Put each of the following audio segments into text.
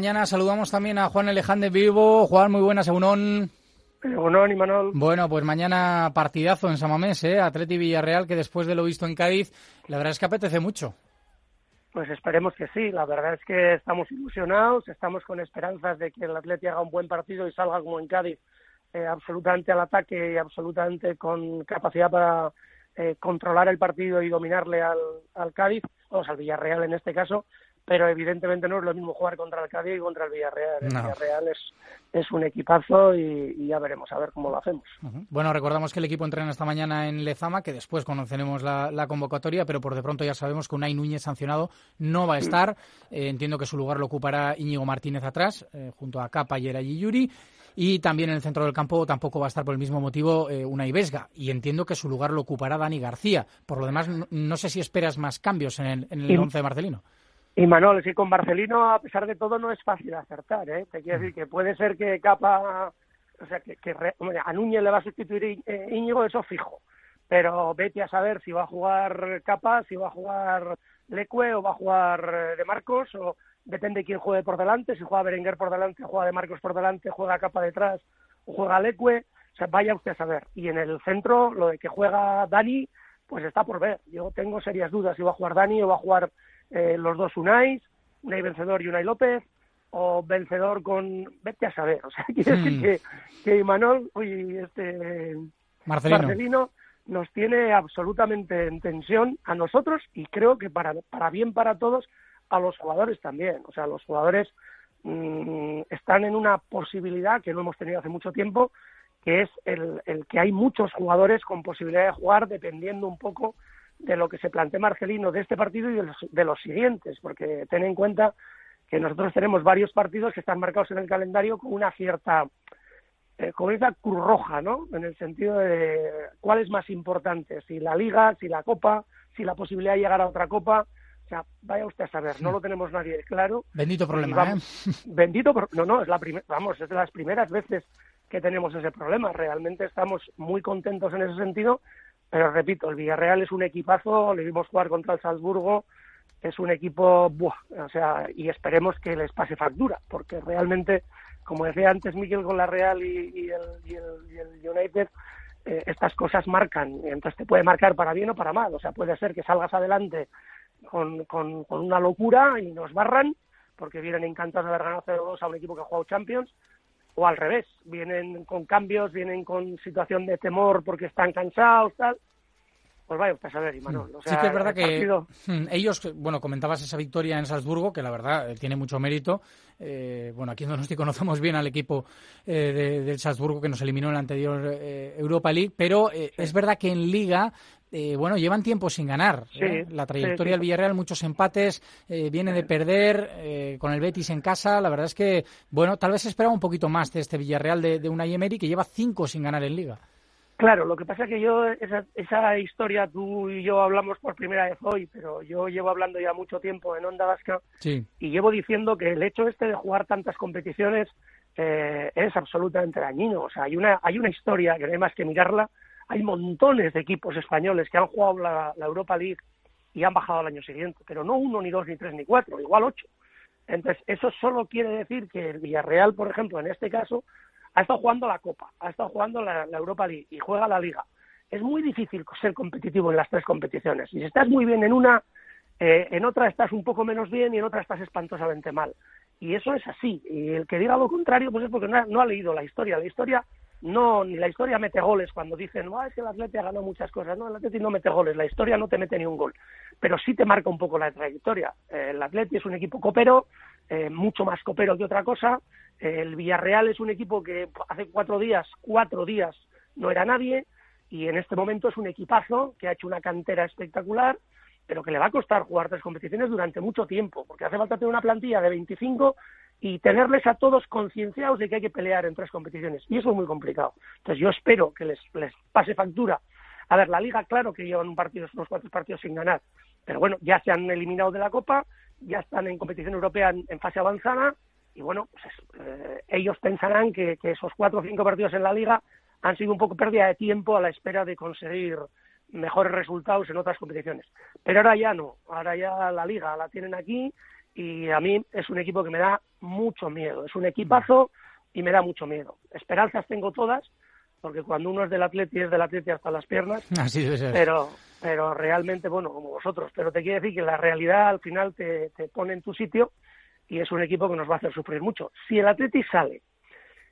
Mañana saludamos también a Juan Alejandro Vivo. Juan, muy buenas, Egunon. Egunon y Manol. Bueno, pues mañana partidazo en Samamés, ¿eh? Atleti Villarreal, que después de lo visto en Cádiz, la verdad es que apetece mucho. Pues esperemos que sí. La verdad es que estamos ilusionados, estamos con esperanzas de que el Atleti haga un buen partido y salga como en Cádiz, eh, absolutamente al ataque y absolutamente con capacidad para eh, controlar el partido y dominarle al, al Cádiz, o sea, al Villarreal en este caso pero evidentemente no es lo mismo jugar contra el Cádiz y contra el Villarreal. El Villarreal es, es un equipazo y, ya veremos a ver cómo lo hacemos. Bueno, recordamos que el equipo entrena esta mañana en Lezama, que después conoceremos la, convocatoria, pero por de pronto ya sabemos que Unai Núñez sancionado no va a estar. Eh, entiendo que su lugar lo ocupará Íñigo Martínez atrás, eh, junto a Capa y Yuri. Y también en el centro del campo tampoco va a estar por el mismo motivo eh, Unai Vesga. Y entiendo que su lugar lo ocupará Dani García. Por lo demás, no, sé si esperas más cambios en el, en el once de Marcelino. Y Manuel, es que con Barcelino, a pesar de todo, no es fácil acertar, ¿eh? Te quiero decir que puede ser que Capa, o sea, que, a Núñez le va a sustituir eh, Íñigo, eso fijo. Pero vete a saber si va a jugar Capa, si va a jugar Lecue o va a jugar eh, De Marcos, o depende de quién juegue por delante, si juega Berenguer por delante, juega De Marcos por delante, juega Capa detrás o juega Lecue, o sea, vaya usted a saber. Y en el centro, lo de que juega Dani, pues está por ver. Yo tengo serias dudas si va a jugar Dani o va a jugar eh, los dos Unais, Unai vencedor y Unai López, o vencedor con, vete a saber, o sea, quiere decir hmm. que, que Imanol, uy, este Marcelino. nos tiene absolutamente en tensión a nosotros y creo que para, para bien para todos, a los jugadores también, o sea, los jugadores mm, están en una posibilidad que no hemos tenido hace mucho tiempo, que es el, el que hay muchos jugadores con posibilidad de jugar dependiendo un poco de lo que se plantea Marcelino de este partido y de los, siguientes, porque ten en cuenta que nosotros tenemos varios partidos que están marcados en el calendario con una cierta, eh, con esa cruz roja, ¿no? En el sentido de cuál es más importante, si la Liga, si la Copa, si la posibilidad de llegar a otra Copa. O sea, vaya usted a saber, no lo tenemos nadie claro. Bendito problema, ¿eh? Bendito, no, no, es la primera, vamos, es de las primeras veces que tenemos ese problema. Realmente estamos muy contentos en ese sentido pero repito, el Villarreal es un equipazo, le vimos jugar contra el Salzburgo, es un equipo, buah, o sea, y esperemos que les pase factura, porque realmente, como decía antes Miguel con la Real y, el, United, eh, estas cosas marcan, entonces te puede marcar para bien o para mal, o sea, puede ser que salgas adelante con, con, con una locura y nos barran, porque vienen encantados de haber ganado 0-2 a un equipo que ha jugado Champions, o al revés, vienen con cambios, vienen con situación de temor porque están cansados, tal. Pues vaya usted a saber, Imanol. sí que es verdad que hmm, ellos, bueno, comentabas esa victoria en Salzburgo, que la verdad eh, tiene mucho mérito. Eh, bueno, aquí en Donosti conocemos bien al equipo eh, del Salzburgo que nos eliminó en la anterior Europa League, pero es verdad que en Liga eh, bueno, llevan tiempo sin ganar. ¿eh? la trayectoria del Villarreal, muchos empates, eh, viene de perder con el Betis en casa. La verdad es que, bueno, tal vez esperaba un poquito más de este Villarreal de, de Unai Emery, que lleva cinco sin ganar en Liga. Claro, lo que pasa es que yo, esa, esa historia tú y yo hablamos por primera vez hoy, pero yo llevo hablando ya mucho tiempo en Onda Vasca y llevo diciendo que el hecho este de jugar tantas competiciones es absolutamente dañino. O sea, hay una, hay una historia que no hay más que mirarla, hay montones de equipos españoles que han jugado la, Europa League y han bajado al año siguiente, pero no uno, ni dos, ni tres, ni cuatro, igual ocho. Entonces, eso solo quiere decir que el Villarreal, por ejemplo, en este caso, ha estado jugando la Copa, ha estado jugando la, Europa League y juega la Liga. Es muy difícil ser competitivo en las tres competiciones. Y si estás muy bien en una, eh, en otra estás un poco menos bien y en otra estás espantosamente mal. Y eso es así. Y el que diga lo contrario, pues es porque no ha, no ha leído la historia. La historia no, ni la historia mete goles cuando dicen, no, es que el Atleti ha ganado muchas cosas. No, el Atleti no mete goles, la historia no te mete ni un gol, pero sí te marca un poco la trayectoria. Eh, el Atleti es un equipo copero, eh, mucho más copero que otra cosa. el Villarreal es un equipo que hace cuatro días, cuatro días no era nadie, y en este momento es un equipazo que ha hecho una cantera espectacular, pero que le va a costar jugar tres competiciones durante mucho tiempo, porque hace falta tener una plantilla de 25 y tenerles a todos concienciados de que hay que pelear en tres competiciones. Y eso es muy complicado. Entonces yo espero que les, les pase factura. A ver, la liga, claro que llevan un partido, unos cuantos partidos sin ganar, pero bueno, ya se han eliminado de la Copa, ya están en competición europea en, fase avanzada, y bueno, pues eh, ellos pensarán que, que esos cuatro o cinco partidos en la liga han sido un poco pérdida de tiempo a la espera de conseguir mejores resultados en otras competiciones. Pero ahora ya no, ahora ya la liga la tienen aquí y a mí es un equipo que me da mucho miedo. Es un equipazo y me da mucho miedo. Esperanzas tengo todas, porque cuando uno es del Atleti es del Atleti hasta las piernas. Así Pero, pero realmente, bueno, como vosotros. Pero te quiero decir que la realidad al final te, te pone en tu sitio y es un equipo que nos va a hacer sufrir mucho. Si el Atleti sale,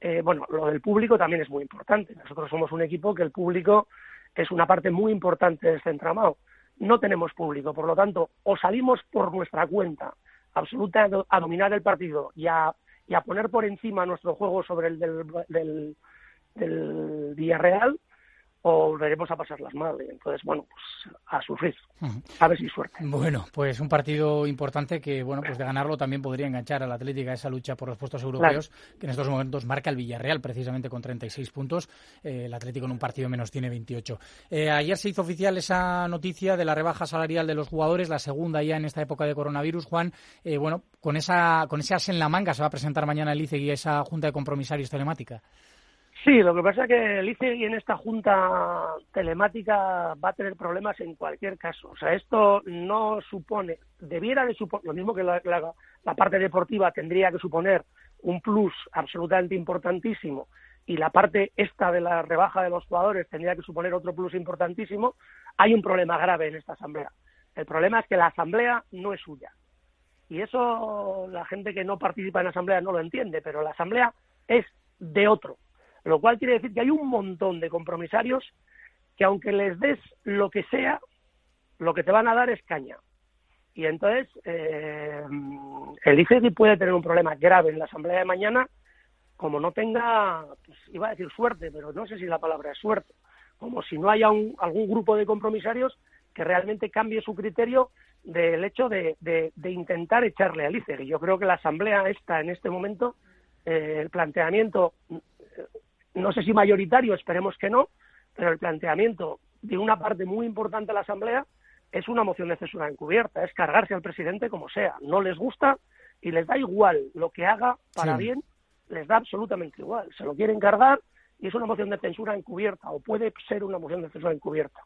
eh, bueno, lo del público también es muy importante. Nosotros somos un equipo que el público es una parte muy importante de este entramado. No tenemos público, por lo tanto, o salimos por nuestra cuenta absoluta a dominar el partido y a, y a poner por encima nuestro juego sobre el del, del, del Villarreal o volveremos a pasarlas mal. Entonces, bueno, pues a sufrir. A ver si suerte. Bueno, pues un partido importante que, bueno, pues de ganarlo también podría enganchar al Atlético a esa lucha por los puestos europeos, que en estos momentos marca el Villarreal precisamente con 36 puntos. Eh, el Atlético en un partido menos tiene 28. Eh, ayer se hizo oficial esa noticia de la rebaja salarial de los jugadores, la segunda ya en esta época de coronavirus. Juan, eh, bueno, con esa con ese as en la manga se va a presentar mañana el ICE y esa junta de compromisarios telemática. Sí, lo que pasa es que el ICE en esta junta telemática va a tener problemas en cualquier caso. O sea, esto no supone, debiera de suponer, lo mismo que la, parte deportiva tendría que suponer un plus absolutamente importantísimo y la parte esta de la rebaja de los jugadores tendría que suponer otro plus importantísimo, hay un problema grave en esta asamblea. El problema es que la asamblea no es suya. Y eso la gente que no participa en la asamblea no lo entiende, pero la asamblea es de otro lo cual quiere decir que hay un montón de compromisarios que aunque les des lo que sea, lo que te van a dar es caña. Y entonces eh, el ICETI puede tener un problema grave en la asamblea de mañana, como no tenga, pues, iba a decir suerte, pero no sé si la palabra es suerte, como si no haya algún grupo de compromisarios que realmente cambie su criterio del hecho de, intentar echarle al ICETI. Yo creo que la asamblea está en este momento, eh, el planteamiento no sé si mayoritario, esperemos que no, pero el planteamiento de una parte muy importante de la Asamblea es una moción de censura encubierta, es cargarse al presidente como sea. No les gusta y les da igual lo que haga para bien, les da absolutamente igual. Se lo quieren cargar y es una moción de censura encubierta o puede ser una moción de censura encubierta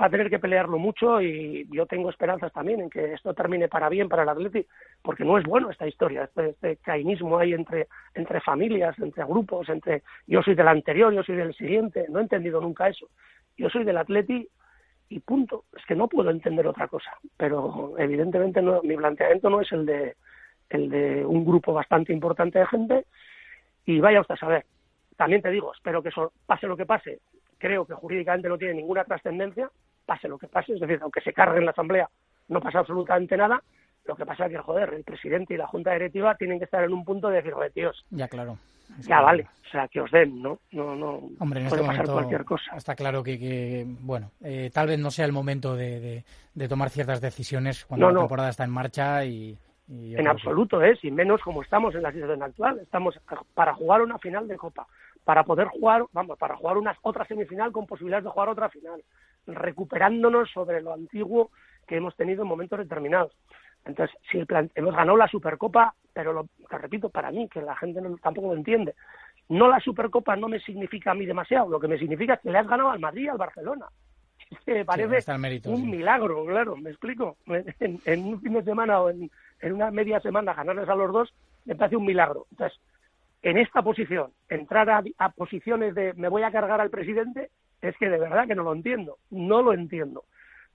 va a tener que pelearlo mucho y yo tengo esperanzas también en que esto termine para bien para el Atleti, porque no es bueno esta historia, este, este cainismo hay entre, entre familias, entre grupos, entre yo soy del anterior, yo soy del siguiente, no he entendido nunca eso. Yo soy del Atleti y punto, es que no puedo entender otra cosa, pero evidentemente no, mi planteamiento no es el de el de un grupo bastante importante de gente y vaya usted a saber. También te digo, espero que eso pase lo que pase, creo que jurídicamente no tiene ninguna trascendencia, pase lo que pase, es decir, aunque se cargue en la Asamblea, no pasa absolutamente nada. Lo que pasa es que, joder, el presidente y la Junta Directiva tienen que estar en un punto de decir, joder, tíos. Ya, claro. Ya vale, o sea, que os den, ¿no? No, no. Hombre, en puede este pasar cualquier cosa. Está claro que, bueno, eh, tal vez no sea el momento de, de, tomar ciertas decisiones cuando la temporada está en marcha y. en absoluto, ¿eh? Sin menos como estamos en la situación actual. Estamos para jugar una final de Copa para poder jugar, vamos, para jugar una otra semifinal con posibilidades de jugar otra final, recuperándonos sobre lo antiguo que hemos tenido en momentos determinados. Entonces, si el plan, hemos ganado la Supercopa, pero lo te repito para mí, que la gente no, tampoco lo entiende, no la Supercopa no me significa a mí demasiado, lo que me significa es que le has ganado al Madrid y al Barcelona. Que parece un milagro, claro, me explico. En, un fin de semana o en, en una media semana ganarles a los dos me parece un milagro. Entonces, en esta posición, entrar a, posiciones de me voy a cargar al presidente, es que de verdad que no lo entiendo, no lo entiendo.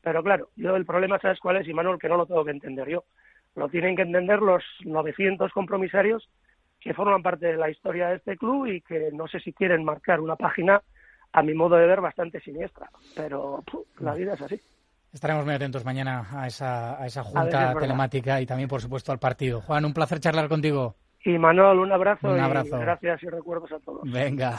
Pero claro, yo el problema, ¿sabes cuál es, Manuel? Que no lo tengo que entender yo. Lo tienen que entender los 900 compromisarios que forman parte de la historia de este club y que no sé si quieren marcar una página, a mi modo de ver, bastante siniestra. Pero la vida es así. Estaremos muy atentos mañana a esa, a esa junta telemática y también, por supuesto, al partido. Juan, un placer charlar contigo. Y Manuel, un abrazo. Un abrazo. Y gracias y recuerdos a todos. Venga.